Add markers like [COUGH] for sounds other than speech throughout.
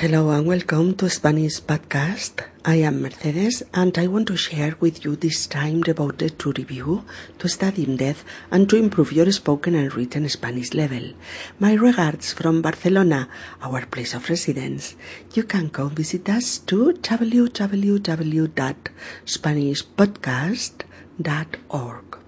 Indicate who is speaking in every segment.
Speaker 1: Hello and welcome to Spanish Podcast. I am Mercedes and I want to share with you this time devoted to review, to study in depth and to improve your spoken and written Spanish level. My regards from Barcelona, our place of residence. You can come visit us to www.spanishpodcast.org.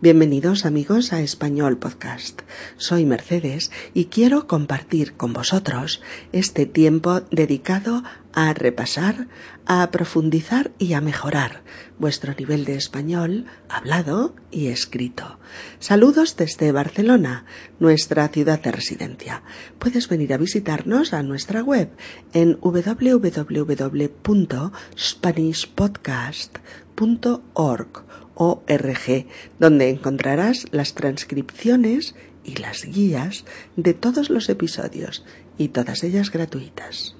Speaker 1: Bienvenidos amigos a Español Podcast. Soy Mercedes y quiero compartir con vosotros este tiempo dedicado a repasar, a profundizar y a mejorar vuestro nivel de español hablado y escrito. Saludos desde Barcelona, nuestra ciudad de residencia. Puedes venir a visitarnos a nuestra web en www.spanishpodcast.org org, donde encontrarás las transcripciones y las guías de todos los episodios y todas ellas gratuitas.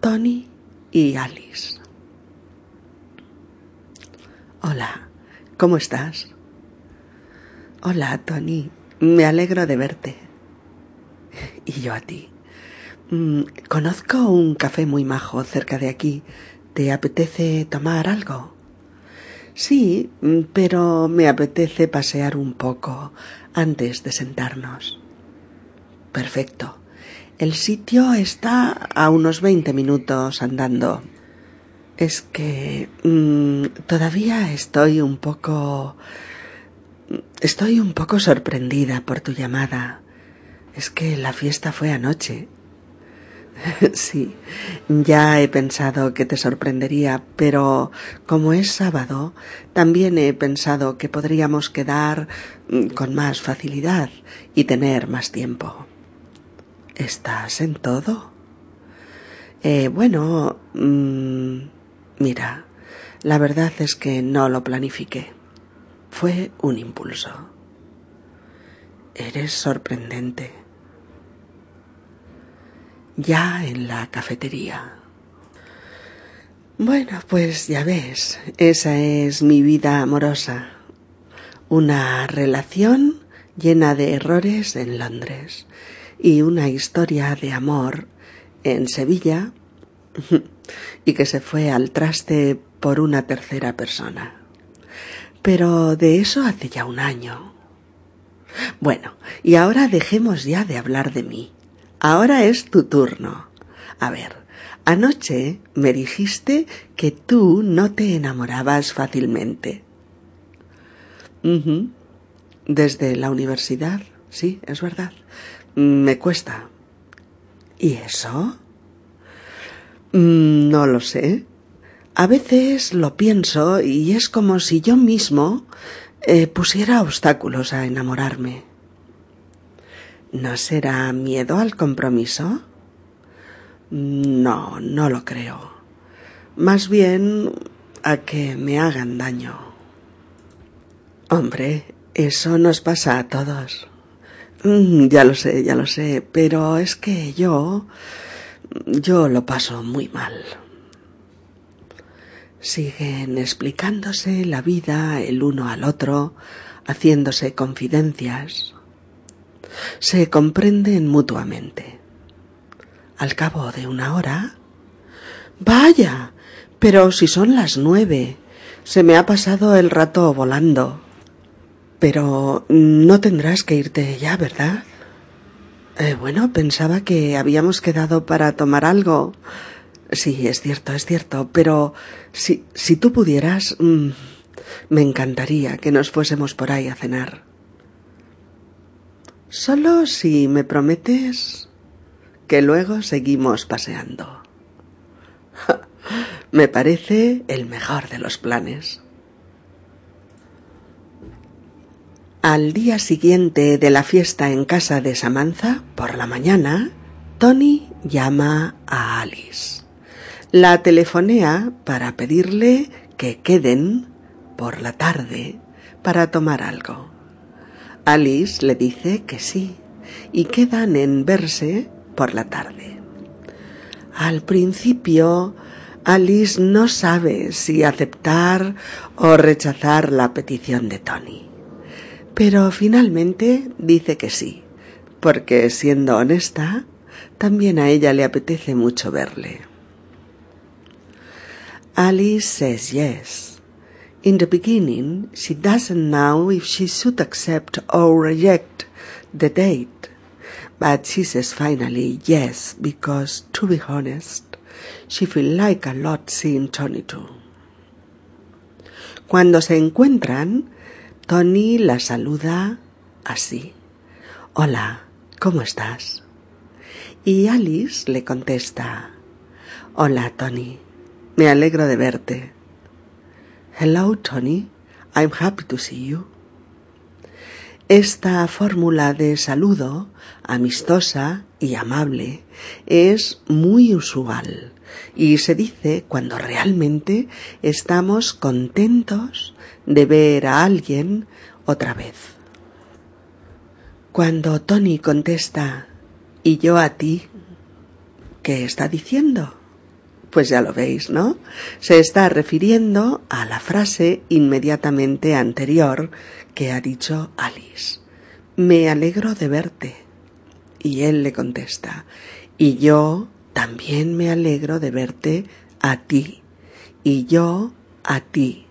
Speaker 1: Tony y Alice. Hola, ¿cómo estás? Hola, Tony. Me alegro de verte. Y yo a ti. Mm, conozco un café muy majo cerca de aquí ¿Te apetece tomar algo? Sí, pero me apetece pasear un poco antes de sentarnos. Perfecto. El sitio está a unos veinte minutos andando. Es que mm, todavía estoy un poco... Estoy un poco sorprendida por tu llamada. Es que la fiesta fue anoche [LAUGHS] Sí, ya he pensado que te sorprendería, pero como es sábado, también he pensado que podríamos quedar mm, con más facilidad y tener más tiempo. ¿Estás en todo? Eh, bueno, mm, mira, la verdad es que no lo planifiqué. Fue un impulso. Eres sorprendente ya en la cafetería. Bueno, pues ya ves, esa es mi vida amorosa. Una relación llena de errores en Londres y una historia de amor en Sevilla [LAUGHS] y que se fue al traste por una tercera persona. Pero de eso hace ya un año. Bueno, y ahora dejemos ya de hablar de mí Ahora es tu turno. A ver, anoche me dijiste que tú no te enamorabas fácilmente. Desde la universidad, sí, es verdad. Me cuesta. ¿Y eso? Mm, no lo sé. A veces lo pienso y es como si yo mismo eh, pusiera obstáculos a enamorarme. ¿No será miedo al compromiso? No, no lo creo. Más bien a que me hagan daño. Hombre, eso nos pasa a todos. Mm, ya lo sé, ya lo sé, pero es que yo... yo lo paso muy mal. Siguen explicándose la vida el uno al otro, haciéndose confidencias se comprenden mutuamente. Al cabo de una hora. Vaya. Pero si son las nueve. Se me ha pasado el rato volando. Pero no tendrás que irte ya, ¿verdad? Eh, bueno, pensaba que habíamos quedado para tomar algo. Sí, es cierto, es cierto, pero si, si tú pudieras, mm, me encantaría que nos fuésemos por ahí a cenar. Solo si me prometes que luego seguimos paseando. [LAUGHS] me parece el mejor de los planes. Al día siguiente de la fiesta en casa de Samantha, por la mañana, Tony llama a Alice. La telefonea para pedirle que queden por la tarde para tomar algo. Alice le dice que sí y quedan en verse por la tarde. Al principio, Alice no sabe si aceptar o rechazar la petición de Tony, pero finalmente dice que sí, porque siendo honesta, también a ella le apetece mucho verle. Alice says yes. In the beginning, she doesn't know if she should accept or reject the date, but she says finally yes because, to be honest, she feels like a lot seeing Tony too. Cuando se encuentran, Tony la saluda así. Hola, ¿cómo estás? Y Alice le contesta. Hola, Tony. Me alegro de verte. Hello, Tony. I'm happy to see you. Esta fórmula de saludo, amistosa y amable, es muy usual y se dice cuando realmente estamos contentos de ver a alguien otra vez. Cuando Tony contesta y yo a ti, ¿qué está diciendo? Pues ya lo veis, ¿no? Se está refiriendo a la frase inmediatamente anterior que ha dicho Alice. Me alegro de verte. Y él le contesta, y yo también me alegro de verte a ti, y yo a ti.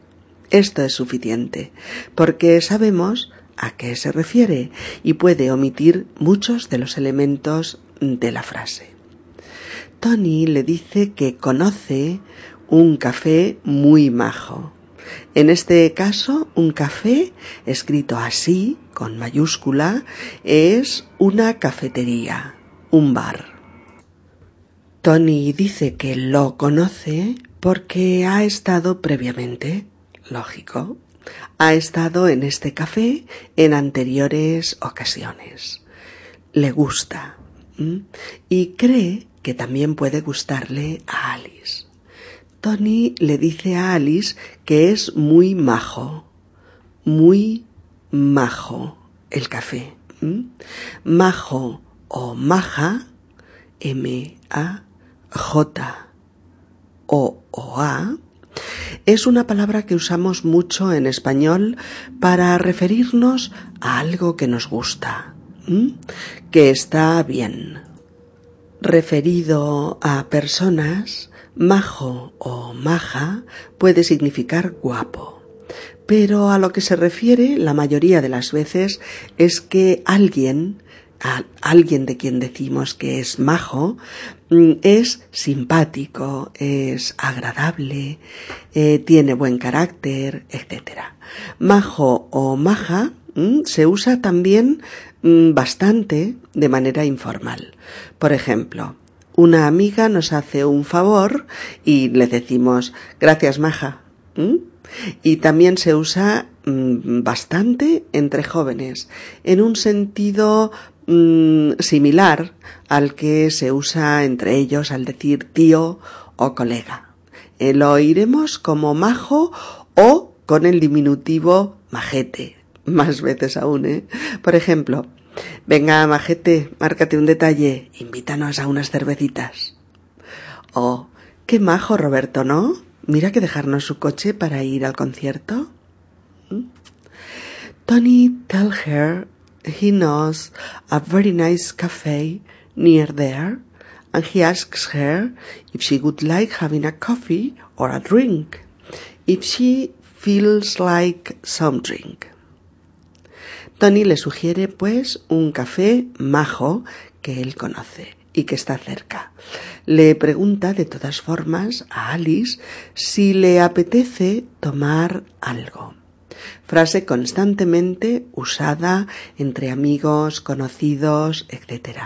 Speaker 1: Esto es suficiente, porque sabemos a qué se refiere y puede omitir muchos de los elementos de la frase. Tony le dice que conoce un café muy majo. En este caso, un café, escrito así, con mayúscula, es una cafetería, un bar. Tony dice que lo conoce porque ha estado previamente, lógico, ha estado en este café en anteriores ocasiones. Le gusta y cree que también puede gustarle a Alice. Tony le dice a Alice que es muy majo, muy majo el café. Majo o maja, M-A-J-O-O-A, es una palabra que usamos mucho en español para referirnos a algo que nos gusta, que está bien referido a personas, majo o maja puede significar guapo. Pero a lo que se refiere la mayoría de las veces es que alguien, alguien de quien decimos que es majo, mm, es simpático, es agradable, eh, tiene buen carácter, etc. Majo o maja se usa también Mm, bastante de manera informal. Por ejemplo, una amiga nos hace un favor y le decimos gracias maja. Y también se usa mm, bastante entre jóvenes, en un sentido mm, similar al que se usa entre ellos al decir tío o colega. Eh, lo oiremos como majo o con el diminutivo majete, más veces aún, ¿eh? Por ejemplo, venga, majete, márcate un detalle, invítanos a unas cervecitas. Oh, qué majo Roberto, ¿no? Mira que dejarnos su coche para ir al concierto. ¿Mm? Tony tell her he knows a very nice cafe near there and he asks her if she would like having a coffee or a drink, if she feels like some drink. Tony le sugiere pues un café majo que él conoce y que está cerca. Le pregunta de todas formas a Alice si le apetece tomar algo. Frase constantemente usada entre amigos, conocidos, etc.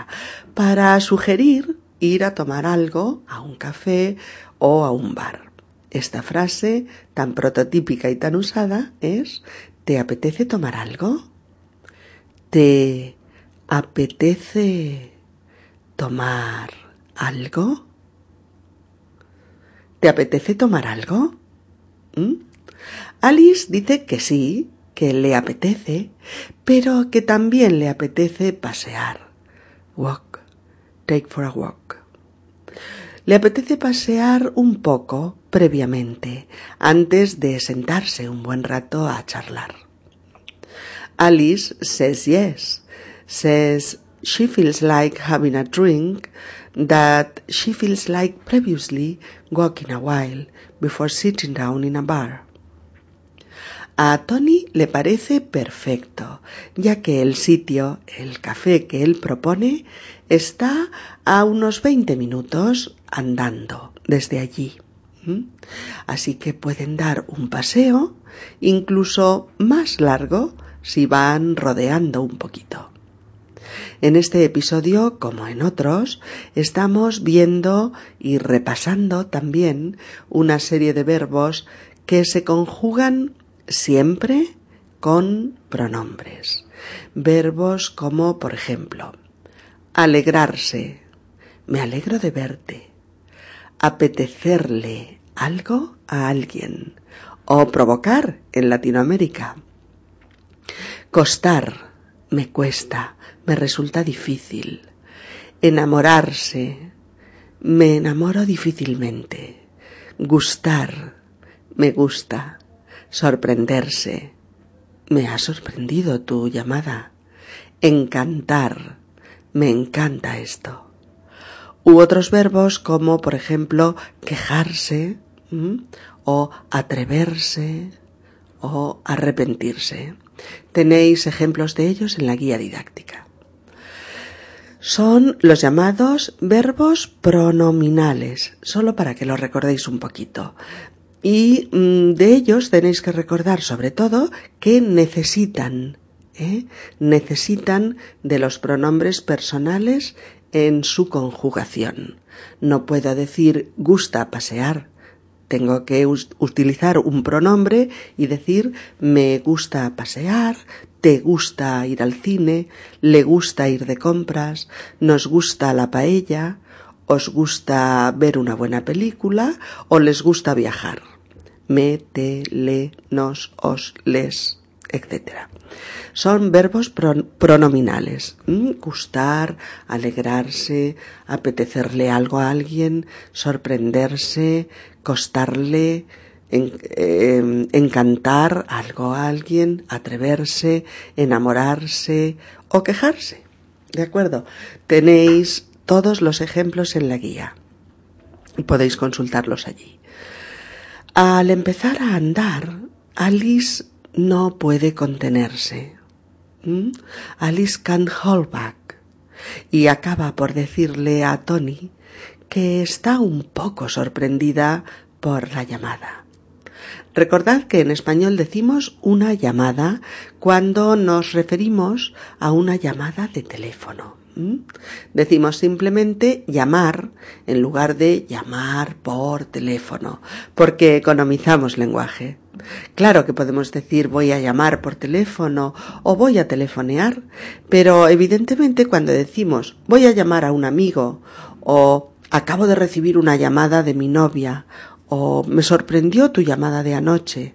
Speaker 1: para sugerir ir a tomar algo a un café o a un bar. Esta frase tan prototípica y tan usada es ¿Te apetece tomar algo? ¿Te apetece tomar algo? ¿Te apetece tomar algo? ¿Mm? Alice dice que sí, que le apetece, pero que también le apetece pasear. Walk. Take for a walk. Le apetece pasear un poco previamente, antes de sentarse un buen rato a charlar. Alice says yes, says she feels like having a drink that she feels like previously walking a while before sitting down in a bar. A Tony le parece perfecto, ya que el sitio, el café que él propone, está a unos 20 minutos andando desde allí. Así que pueden dar un paseo, incluso más largo, si van rodeando un poquito. En este episodio, como en otros, estamos viendo y repasando también una serie de verbos que se conjugan siempre con pronombres. Verbos como, por ejemplo, alegrarse, me alegro de verte, apetecerle algo a alguien o provocar en Latinoamérica. Costar, me cuesta, me resulta difícil. Enamorarse, me enamoro difícilmente. Gustar, me gusta. Sorprenderse, me ha sorprendido tu llamada. Encantar, me encanta esto. U otros verbos como, por ejemplo, quejarse o atreverse o arrepentirse. Tenéis ejemplos de ellos en la guía didáctica. Son los llamados verbos pronominales, solo para que lo recordéis un poquito. Y mm, de ellos tenéis que recordar sobre todo que necesitan, ¿eh? necesitan de los pronombres personales en su conjugación. No puedo decir gusta pasear, tengo que utilizar un pronombre y decir me gusta pasear, te gusta ir al cine, le gusta ir de compras, nos gusta la paella, os gusta ver una buena película o les gusta viajar. Me, te, le, nos, os, les, etc. Son verbos pronominales. Gustar, alegrarse, apetecerle algo a alguien, sorprenderse, costarle, em, encantar algo a alguien, atreverse, enamorarse o quejarse. ¿De acuerdo? Tenéis todos los ejemplos en la guía podéis consultarlos allí. Al empezar a andar, Alice no puede contenerse. Alice can't hold back. Y acaba por decirle a Tony que está un poco sorprendida por la llamada. Recordad que en español decimos una llamada cuando nos referimos a una llamada de teléfono. Decimos simplemente llamar en lugar de llamar por teléfono, porque economizamos lenguaje. Claro que podemos decir voy a llamar por teléfono o voy a telefonear, pero evidentemente cuando decimos voy a llamar a un amigo o acabo de recibir una llamada de mi novia o me sorprendió tu llamada de anoche,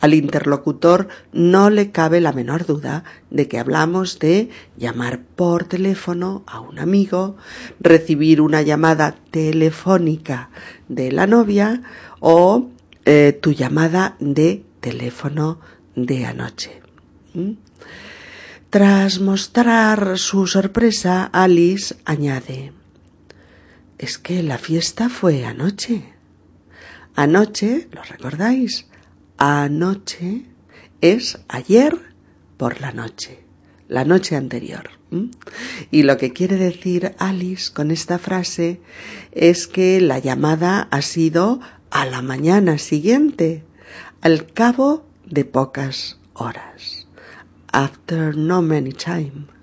Speaker 1: al interlocutor no le cabe la menor duda de que hablamos de llamar por teléfono a un amigo, recibir una llamada telefónica de la novia o eh, tu llamada de teléfono de anoche. ¿Mm? Tras mostrar su sorpresa, Alice añade Es que la fiesta fue anoche. Anoche, ¿lo recordáis? anoche es ayer por la noche, la noche anterior. Y lo que quiere decir Alice con esta frase es que la llamada ha sido a la mañana siguiente, al cabo de pocas horas. After no many time.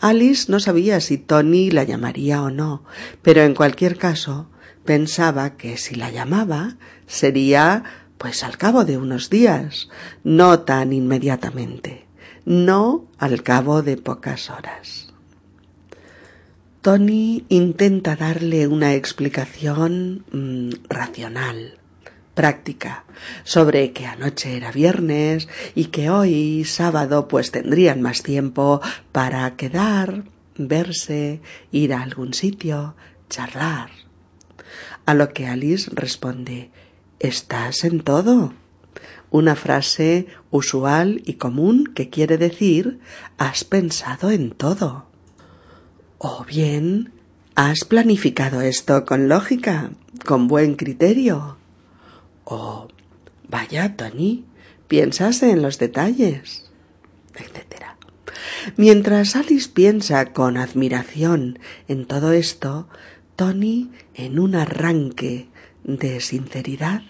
Speaker 1: Alice no sabía si Tony la llamaría o no, pero en cualquier caso pensaba que si la llamaba sería pues al cabo de unos días, no tan inmediatamente, no al cabo de pocas horas. Tony intenta darle una explicación mm, racional, práctica, sobre que anoche era viernes y que hoy, sábado, pues tendrían más tiempo para quedar, verse, ir a algún sitio, charlar. A lo que Alice responde Estás en todo. una frase usual y común que quiere decir has pensado en todo. O bien has planificado esto con lógica, con buen criterio. O vaya, Tony, piensas en los detalles, etc. Mientras Alice piensa con admiración en todo esto, Tony, en un arranque de sinceridad,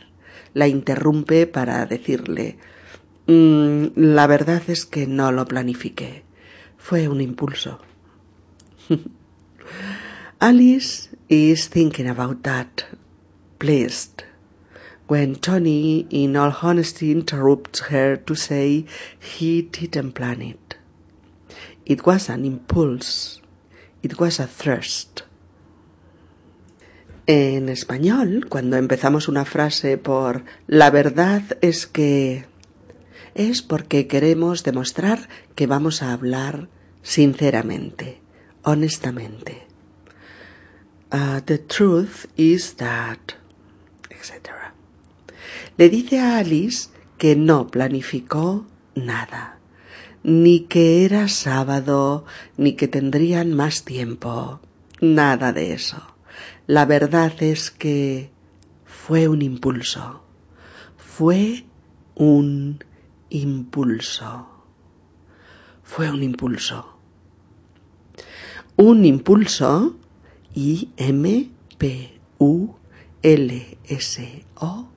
Speaker 1: la interrumpe para decirle mm, La verdad es que no lo planifiqué. Fue un impulso. [LAUGHS] Alice is thinking about that, pleased, when Tony, in all honesty, interrupts her to say he didn't plan it. It was an impulse. It was a thirst. En español, cuando empezamos una frase por la verdad es que es porque queremos demostrar que vamos a hablar sinceramente, honestamente. Uh, the truth is that, etc. Le dice a Alice que no planificó nada, ni que era sábado, ni que tendrían más tiempo, nada de eso. La verdad es que fue un impulso. Fue un impulso. Fue un impulso. Un impulso I M P U L S O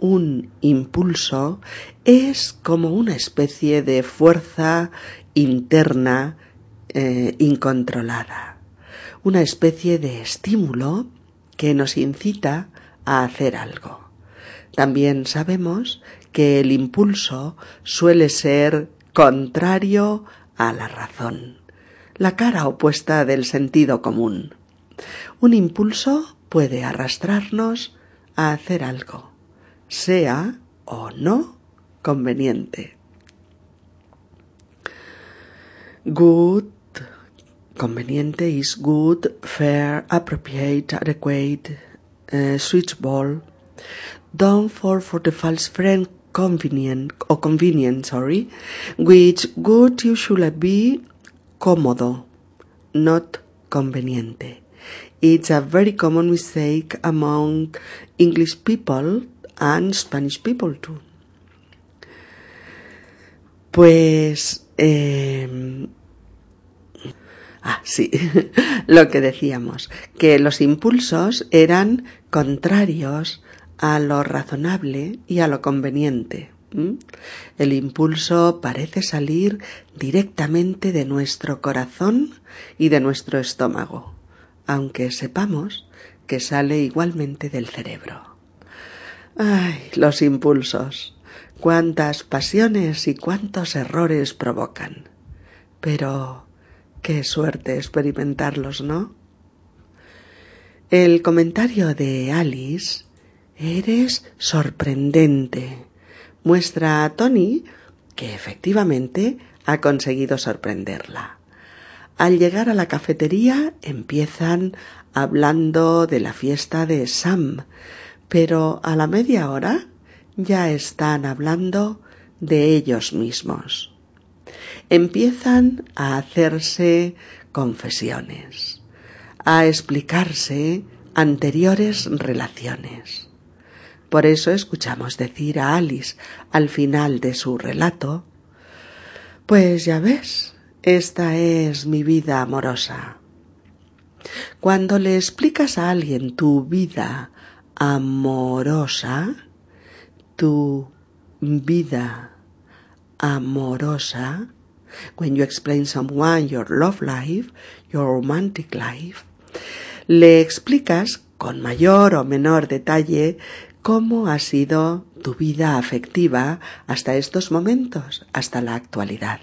Speaker 1: un impulso es como una especie de fuerza interna eh, incontrolada una especie de estímulo que nos incita a hacer algo. También sabemos que el impulso suele ser contrario a la razón, la cara opuesta del sentido común. Un impulso puede arrastrarnos a hacer algo, sea o no conveniente. Good conveniente is good, fair, appropriate, adequate, uh, suitable. Don't fall for the false friend convenient or convenient, sorry, which good usually be cómodo, not conveniente. It's a very common mistake among English people and Spanish people too. Pues eh, Ah, sí, [LAUGHS] lo que decíamos, que los impulsos eran contrarios a lo razonable y a lo conveniente. El impulso parece salir directamente de nuestro corazón y de nuestro estómago, aunque sepamos que sale igualmente del cerebro. Ay, los impulsos. Cuántas pasiones y cuántos errores provocan. Pero Qué suerte experimentarlos, ¿no? El comentario de Alice Eres sorprendente. muestra a Tony que efectivamente ha conseguido sorprenderla. Al llegar a la cafetería empiezan hablando de la fiesta de Sam, pero a la media hora ya están hablando de ellos mismos empiezan a hacerse confesiones, a explicarse anteriores relaciones. Por eso escuchamos decir a Alice al final de su relato, Pues ya ves, esta es mi vida amorosa. Cuando le explicas a alguien tu vida amorosa, tu vida amorosa, when you explain someone your love life, your romantic life, le explicas con mayor o menor detalle cómo ha sido tu vida afectiva hasta estos momentos, hasta la actualidad.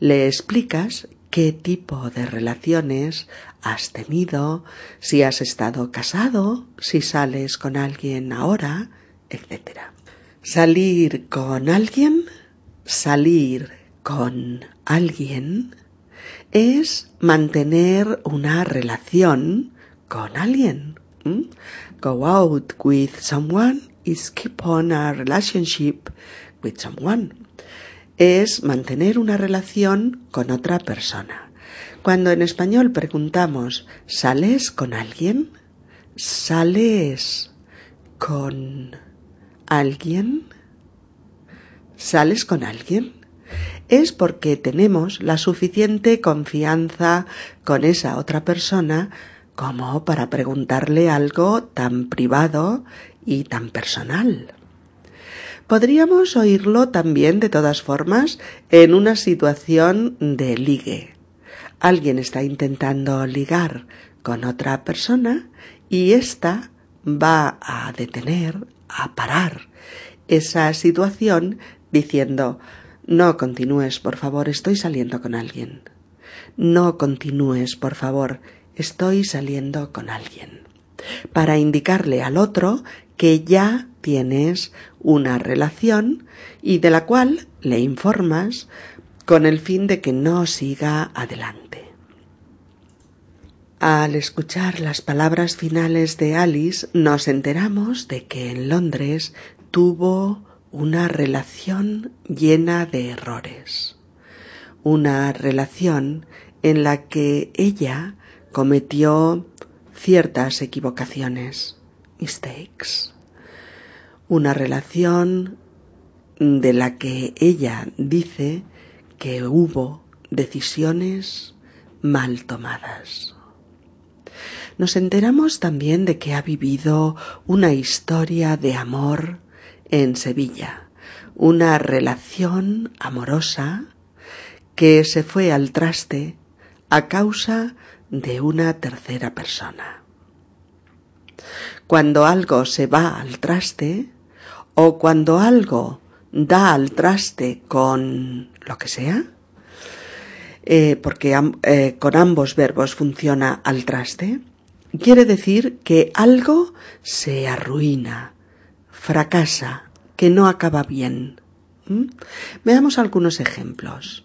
Speaker 1: Le explicas qué tipo de relaciones has tenido, si has estado casado, si sales con alguien ahora, etc. Salir con alguien, salir con alguien es mantener una relación con alguien. Go out with someone is keep on a relationship with someone. Es mantener una relación con otra persona. Cuando en español preguntamos ¿sales con alguien? ¿Sales con alguien? ¿Sales con alguien? Es porque tenemos la suficiente confianza con esa otra persona como para preguntarle algo tan privado y tan personal. Podríamos oírlo también de todas formas en una situación de ligue. Alguien está intentando ligar con otra persona y ésta va a detener, a parar esa situación diciendo no continúes, por favor, estoy saliendo con alguien. No continúes, por favor, estoy saliendo con alguien. Para indicarle al otro que ya tienes una relación y de la cual le informas con el fin de que no siga adelante. Al escuchar las palabras finales de Alice nos enteramos de que en Londres tuvo una relación llena de errores, una relación en la que ella cometió ciertas equivocaciones, mistakes, una relación de la que ella dice que hubo decisiones mal tomadas. Nos enteramos también de que ha vivido una historia de amor en Sevilla, una relación amorosa que se fue al traste a causa de una tercera persona. Cuando algo se va al traste o cuando algo da al traste con lo que sea, eh, porque eh, con ambos verbos funciona al traste, quiere decir que algo se arruina, fracasa, que no acaba bien. ¿Mm? Veamos algunos ejemplos.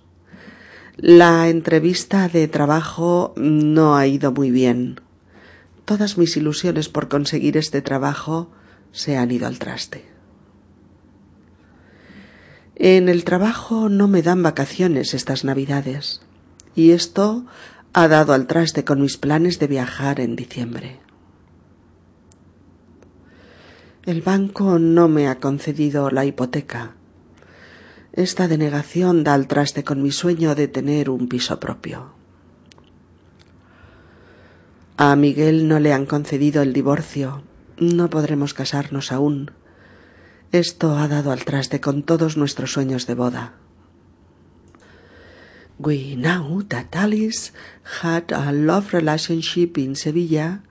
Speaker 1: La entrevista de trabajo no ha ido muy bien. Todas mis ilusiones por conseguir este trabajo se han ido al traste. En el trabajo no me dan vacaciones estas navidades y esto ha dado al traste con mis planes de viajar en diciembre. El banco no me ha concedido la hipoteca. Esta denegación da al traste con mi sueño de tener un piso propio. A Miguel no le han concedido el divorcio. No podremos casarnos aún. Esto ha dado al traste con todos nuestros sueños de boda. We know that Alice had a love relationship in Sevilla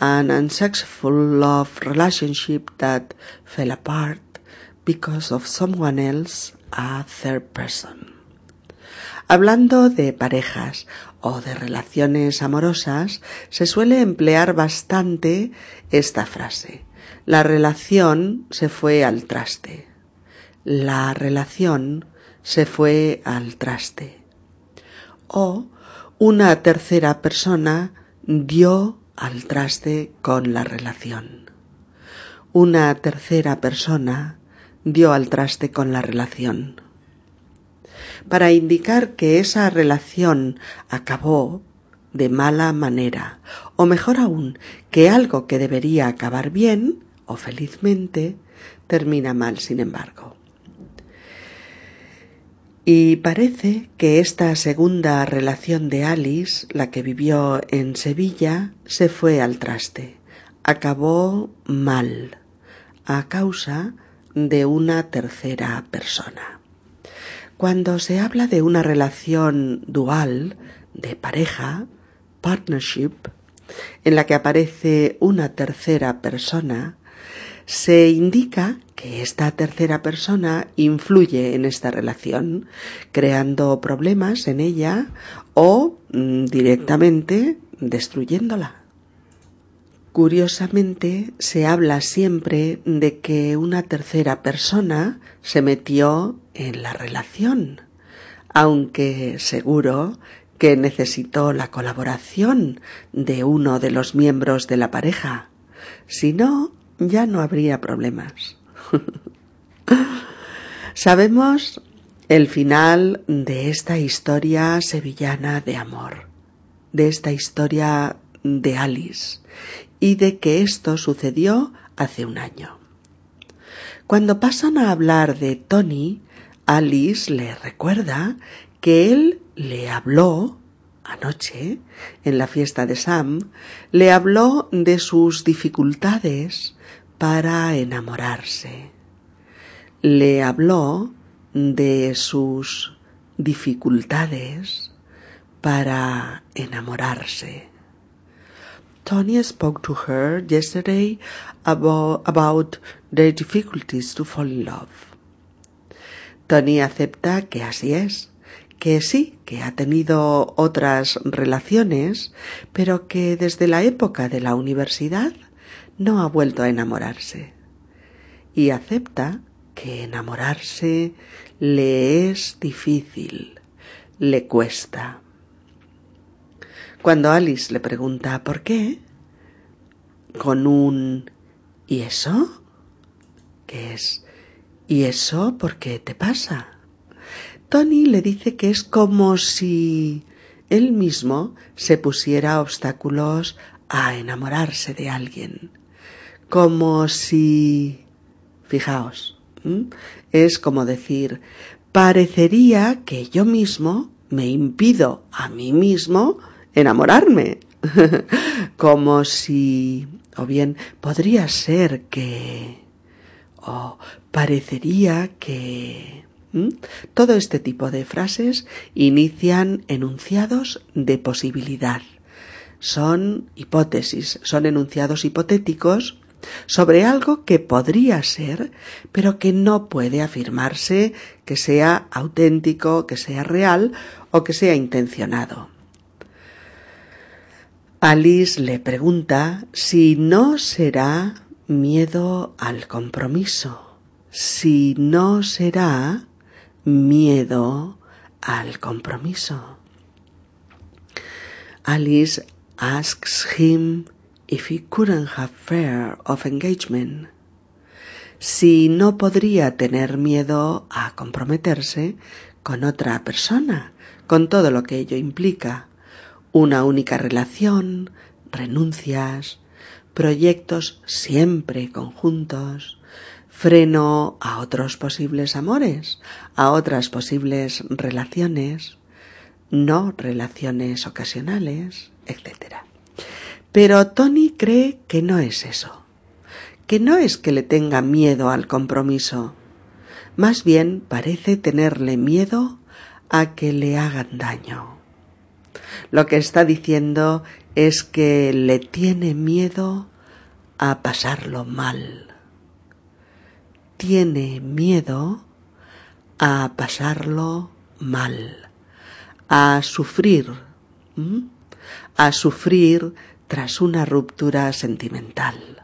Speaker 1: an unsuccessful love relationship that fell apart because of someone else, a third person. Hablando de parejas o de relaciones amorosas, se suele emplear bastante esta frase. La relación se fue al traste. La relación se fue al traste. O una tercera persona dio al traste con la relación. Una tercera persona dio al traste con la relación. Para indicar que esa relación acabó de mala manera, o mejor aún, que algo que debería acabar bien o felizmente termina mal sin embargo. Y parece que esta segunda relación de Alice, la que vivió en Sevilla, se fue al traste. Acabó mal, a causa de una tercera persona. Cuando se habla de una relación dual, de pareja, partnership, en la que aparece una tercera persona, se indica que esta tercera persona influye en esta relación, creando problemas en ella o mm, directamente destruyéndola. Curiosamente, se habla siempre de que una tercera persona se metió en la relación, aunque seguro que necesitó la colaboración de uno de los miembros de la pareja. Si no, ya no habría problemas. [LAUGHS] Sabemos el final de esta historia sevillana de amor, de esta historia de Alice y de que esto sucedió hace un año. Cuando pasan a hablar de Tony, Alice le recuerda que él le habló anoche en la fiesta de Sam, le habló de sus dificultades para enamorarse. Le habló de sus dificultades para enamorarse. Tony spoke to her yesterday about, about their difficulties to fall in love. Tony acepta que así es, que sí, que ha tenido otras relaciones, pero que desde la época de la universidad no ha vuelto a enamorarse. Y acepta que enamorarse le es difícil, le cuesta. Cuando Alice le pregunta por qué, con un ¿y eso? ¿Qué es? ¿Y eso por qué te pasa? Tony le dice que es como si él mismo se pusiera obstáculos a enamorarse de alguien. Como si... Fijaos, es como decir, parecería que yo mismo me impido a mí mismo enamorarme. [LAUGHS] como si... o bien podría ser que... o parecería que... Todo este tipo de frases inician enunciados de posibilidad. Son hipótesis, son enunciados hipotéticos sobre algo que podría ser, pero que no puede afirmarse que sea auténtico, que sea real o que sea intencionado. Alice le pregunta si no será miedo al compromiso, si no será miedo al compromiso. Alice asks him if he couldn't have fear of engagement. Si no podría tener miedo a comprometerse con otra persona, con todo lo que ello implica, una única relación, renuncias, proyectos siempre conjuntos, freno a otros posibles amores, a otras posibles relaciones, no relaciones ocasionales, etc. Pero Tony cree que no es eso, que no es que le tenga miedo al compromiso, más bien parece tenerle miedo a que le hagan daño. Lo que está diciendo es que le tiene miedo a pasarlo mal tiene miedo a pasarlo mal, a sufrir, a sufrir tras una ruptura sentimental.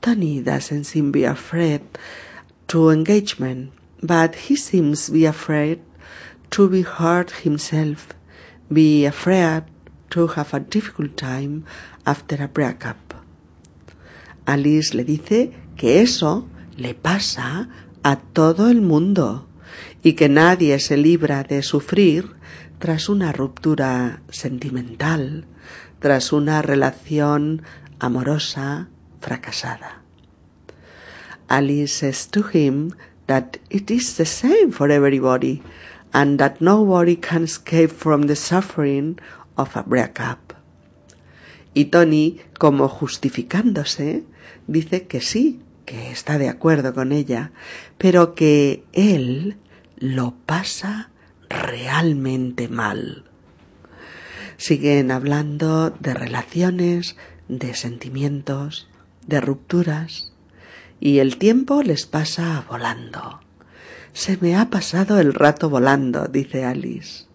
Speaker 1: Tony doesn't seem be afraid to engagement, but he seems be afraid to be hurt himself, be afraid to have a difficult time after a breakup. Alice le dice que eso le pasa a todo el mundo y que nadie se libra de sufrir tras una ruptura sentimental, tras una relación amorosa fracasada. Alice says to him that it is the same for everybody and that nobody can escape from the suffering of a breakup. Y Tony, como justificándose, dice que sí, que está de acuerdo con ella, pero que él lo pasa realmente mal. Siguen hablando de relaciones, de sentimientos, de rupturas, y el tiempo les pasa volando. Se me ha pasado el rato volando, dice Alice.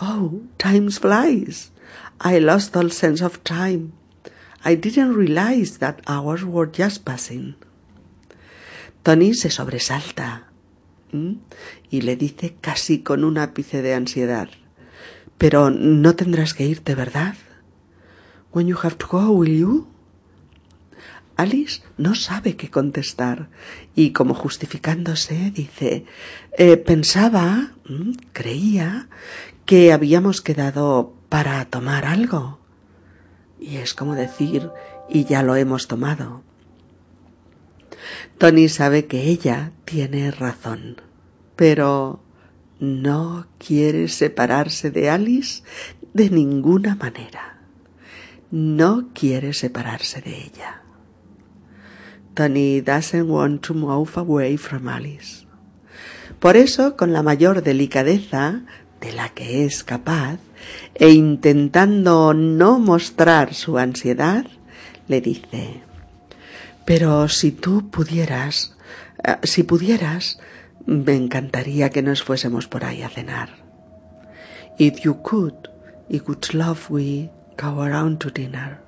Speaker 1: Oh, time flies. I lost all sense of time. I didn't realize that hours were just passing. Tony se sobresalta y le dice casi con un ápice de ansiedad. Pero no tendrás que irte, ¿verdad? When you have to go, will you? Alice no sabe qué contestar y como justificándose dice eh, pensaba, creía que habíamos quedado para tomar algo. Y es como decir y ya lo hemos tomado. Tony sabe que ella tiene razón, pero no quiere separarse de Alice de ninguna manera. No quiere separarse de ella. Tony doesn't want to move away from Alice. Por eso, con la mayor delicadeza de la que es capaz, e intentando no mostrar su ansiedad, le dice Pero si tú pudieras, eh, si pudieras, me encantaría que nos fuésemos por ahí a cenar. If you could, it would love we go around to dinner.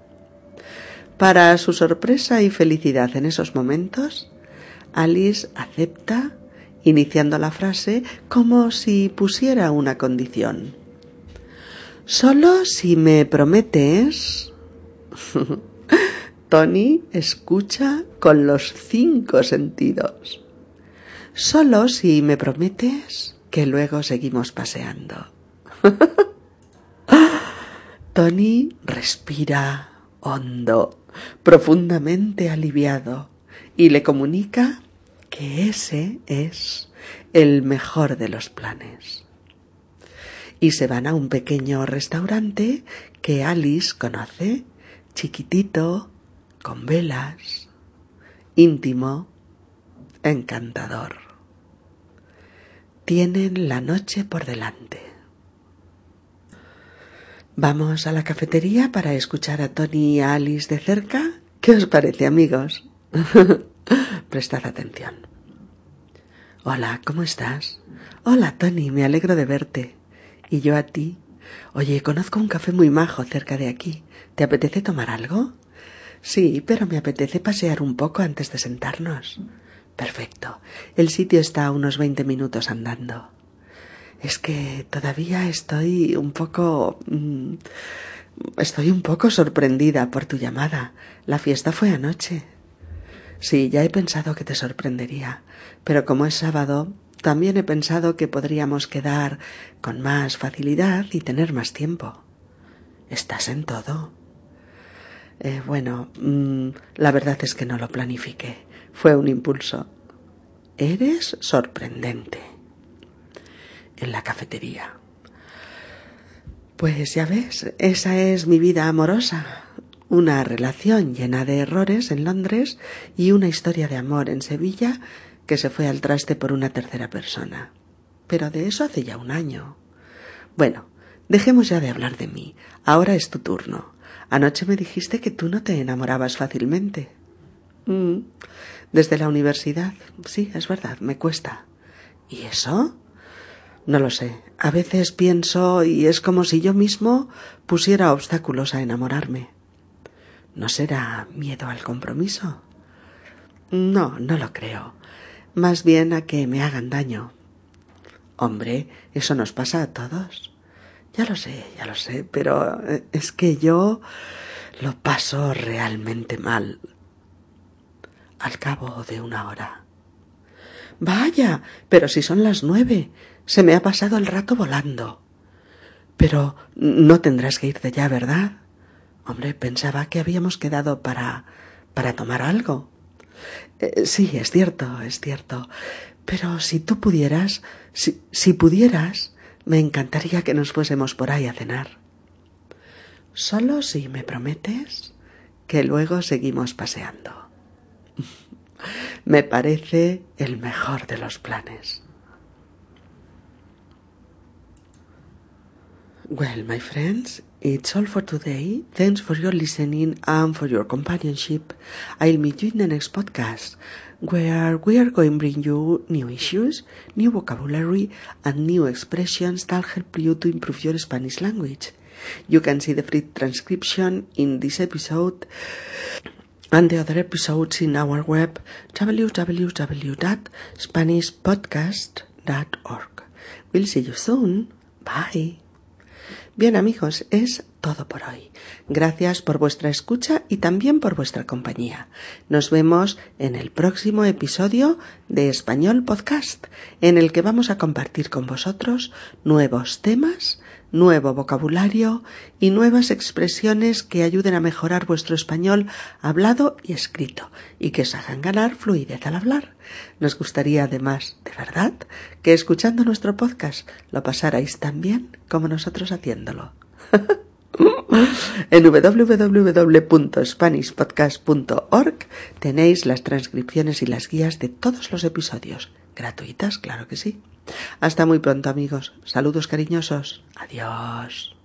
Speaker 1: Para su sorpresa y felicidad en esos momentos, Alice acepta, iniciando la frase como si pusiera una condición. Solo si me prometes. [LAUGHS] Tony escucha con los cinco sentidos. Solo si me prometes que luego seguimos paseando. [LAUGHS] Tony respira hondo, profundamente aliviado, y le comunica que ese es el mejor de los planes. Y se van a un pequeño restaurante que Alice conoce, chiquitito, con velas, íntimo, encantador. Tienen la noche por delante. ¿Vamos a la cafetería para escuchar a Tony y a Alice de cerca? ¿Qué os parece, amigos? [LAUGHS] Prestad atención. Hola, ¿cómo estás? Hola, Tony, me alegro de verte. ¿Y yo a ti? Oye, conozco un café muy majo cerca de aquí. ¿Te apetece tomar algo? Sí, pero me apetece pasear un poco antes de sentarnos. Perfecto. El sitio está a unos veinte minutos andando. Es que todavía estoy un poco... Mm, estoy un poco sorprendida por tu llamada. La fiesta fue anoche. Sí, ya he pensado que te sorprendería, pero como es sábado, también he pensado que podríamos quedar con más facilidad y tener más tiempo. ¿Estás en todo? Eh, bueno, mm, la verdad es que no lo planifiqué. Fue un impulso. Eres sorprendente. En la cafetería. Pues ya ves, esa es mi vida amorosa. Una relación llena de errores en Londres y una historia de amor en Sevilla que se fue al traste por una tercera persona. Pero de eso hace ya un año. Bueno, dejemos ya de hablar de mí. Ahora es tu turno. Anoche me dijiste que tú no te enamorabas fácilmente. Mm. Desde la universidad. Sí, es verdad, me cuesta. ¿Y eso? No lo sé. A veces pienso y es como si yo mismo pusiera obstáculos a enamorarme. ¿No será miedo al compromiso? No, no lo creo. Más bien a que me hagan daño. Hombre, eso nos pasa a todos. Ya lo sé, ya lo sé, pero eh, es que yo lo paso realmente mal. Al cabo de una hora. Vaya, pero si son las nueve. Se me ha pasado el rato volando. Pero no tendrás que irte ya, ¿verdad? Hombre, pensaba que habíamos quedado para. para tomar algo. Eh, sí, es cierto, es cierto. Pero si tú pudieras, si, si pudieras, me encantaría que nos fuésemos por ahí a cenar. Solo si me prometes que luego seguimos paseando. [LAUGHS] me parece el mejor de los planes. Well, my friends, it's all for today. Thanks for your listening and for your companionship. I'll meet you in the next podcast. Where we are going to bring you new issues, new vocabulary, and new expressions that help you to improve your Spanish language. You can see the free transcription in this episode and the other episodes in our web www.spanishpodcast.org. We'll see you soon. Bye. Bien amigos, es todo por hoy. Gracias por vuestra escucha y también por vuestra compañía. Nos vemos en el próximo episodio de Español Podcast, en el que vamos a compartir con vosotros nuevos temas, nuevo vocabulario y nuevas expresiones que ayuden a mejorar vuestro español hablado y escrito y que os hagan ganar fluidez al hablar. Nos gustaría además, de verdad, que escuchando nuestro podcast lo pasarais tan bien como nosotros haciéndolo. [LAUGHS] en www.spanishpodcast.org tenéis las transcripciones y las guías de todos los episodios. Gratuitas, claro que sí. Hasta muy pronto amigos. Saludos cariñosos. Adiós.